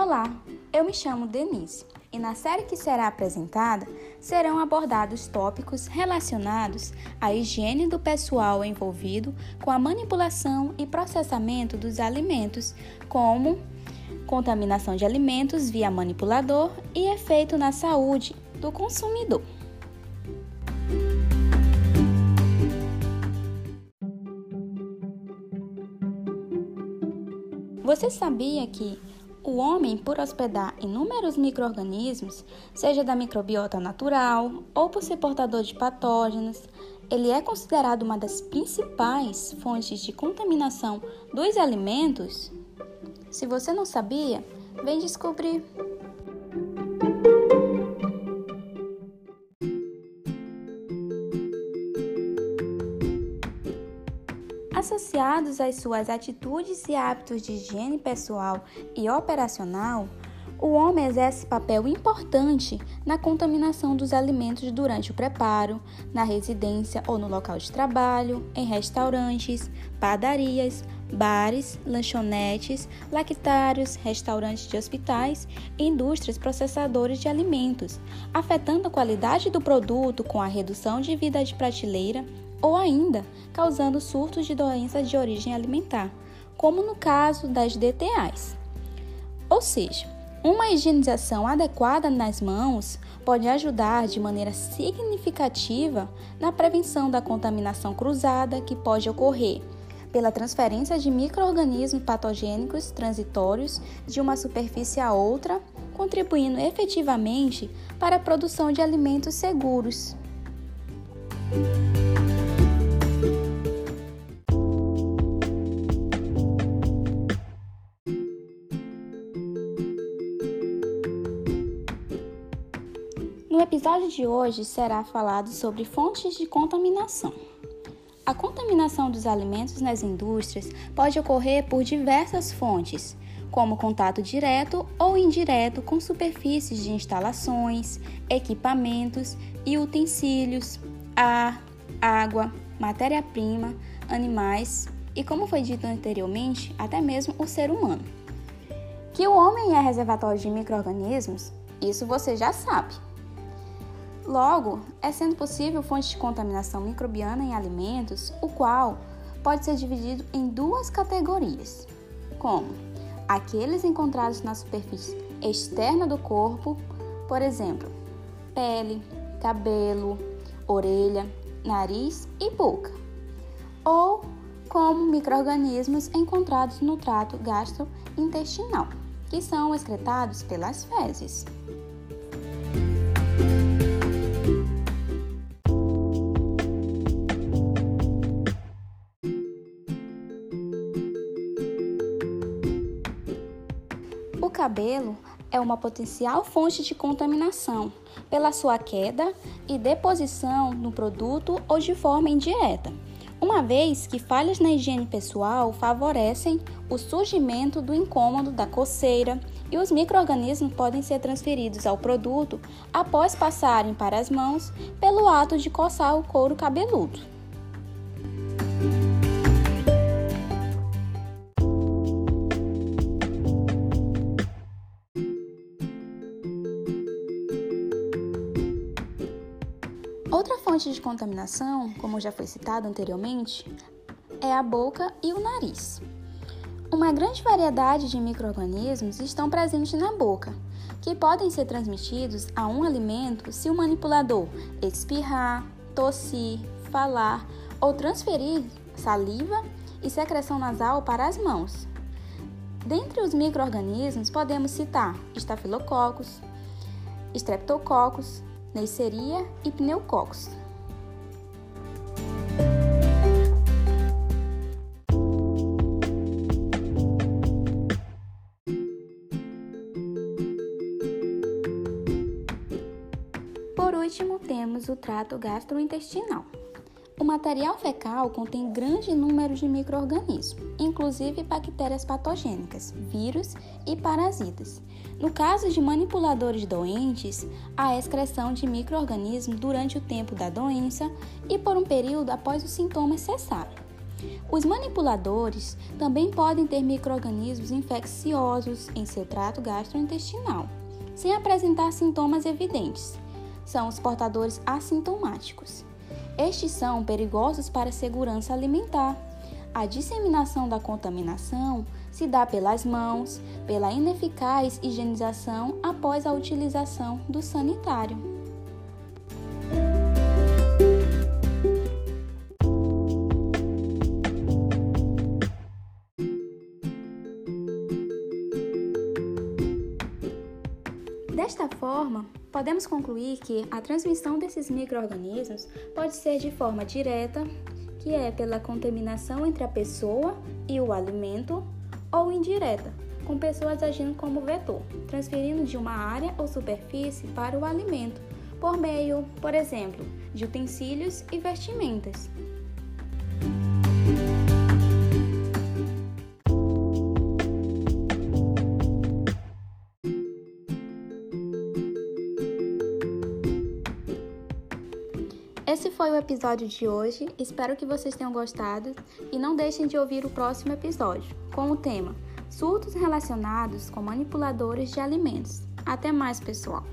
Olá, eu me chamo Denise e na série que será apresentada serão abordados tópicos relacionados à higiene do pessoal envolvido com a manipulação e processamento dos alimentos, como contaminação de alimentos via manipulador e efeito na saúde do consumidor. Você sabia que o homem, por hospedar inúmeros micro-organismos, seja da microbiota natural ou por ser portador de patógenos, ele é considerado uma das principais fontes de contaminação dos alimentos? Se você não sabia, vem descobrir. Associados às suas atitudes e hábitos de higiene pessoal e operacional, o homem exerce papel importante na contaminação dos alimentos durante o preparo, na residência ou no local de trabalho, em restaurantes, padarias, bares, lanchonetes, lactários, restaurantes de hospitais e indústrias processadoras de alimentos, afetando a qualidade do produto com a redução de vida de prateleira ou ainda causando surtos de doenças de origem alimentar, como no caso das DTAs. Ou seja, uma higienização adequada nas mãos pode ajudar de maneira significativa na prevenção da contaminação cruzada que pode ocorrer pela transferência de microorganismos patogênicos transitórios de uma superfície a outra, contribuindo efetivamente para a produção de alimentos seguros. Episódio de hoje será falado sobre fontes de contaminação. A contaminação dos alimentos nas indústrias pode ocorrer por diversas fontes, como contato direto ou indireto com superfícies de instalações, equipamentos e utensílios, ar, água, matéria-prima, animais e, como foi dito anteriormente, até mesmo o ser humano. Que o homem é reservatório de micro-organismos, isso você já sabe. Logo, é sendo possível fonte de contaminação microbiana em alimentos, o qual pode ser dividido em duas categorias, como aqueles encontrados na superfície externa do corpo, por exemplo, pele, cabelo, orelha, nariz e boca, ou como microorganismos encontrados no trato gastrointestinal, que são excretados pelas fezes. O cabelo é uma potencial fonte de contaminação pela sua queda e deposição no produto ou de forma indireta, uma vez que falhas na higiene pessoal favorecem o surgimento do incômodo da coceira e os micro-organismos podem ser transferidos ao produto após passarem para as mãos pelo ato de coçar o couro cabeludo. Outra fonte de contaminação, como já foi citado anteriormente, é a boca e o nariz. Uma grande variedade de micro-organismos estão presentes na boca, que podem ser transmitidos a um alimento se o manipulador espirrar, tossir, falar ou transferir saliva e secreção nasal para as mãos. Dentre os micro-organismos podemos citar estafilococos, streptococcus, Neisseria e pneucocos. Por último, temos o trato gastrointestinal. Material fecal contém grande número de micro-organismos, inclusive bactérias patogênicas, vírus e parasitas. No caso de manipuladores doentes, há excreção de micro-organismos durante o tempo da doença e por um período após os sintomas cessarem. Os manipuladores também podem ter microrganismos infecciosos em seu trato gastrointestinal, sem apresentar sintomas evidentes. São os portadores assintomáticos. Estes são perigosos para a segurança alimentar. A disseminação da contaminação se dá pelas mãos, pela ineficaz higienização após a utilização do sanitário. Desta forma, podemos concluir que a transmissão desses microorganismos pode ser de forma direta, que é pela contaminação entre a pessoa e o alimento, ou indireta, com pessoas agindo como vetor, transferindo de uma área ou superfície para o alimento, por meio, por exemplo, de utensílios e vestimentas. Esse foi o episódio de hoje. Espero que vocês tenham gostado e não deixem de ouvir o próximo episódio com o tema Surtos relacionados com manipuladores de alimentos. Até mais, pessoal!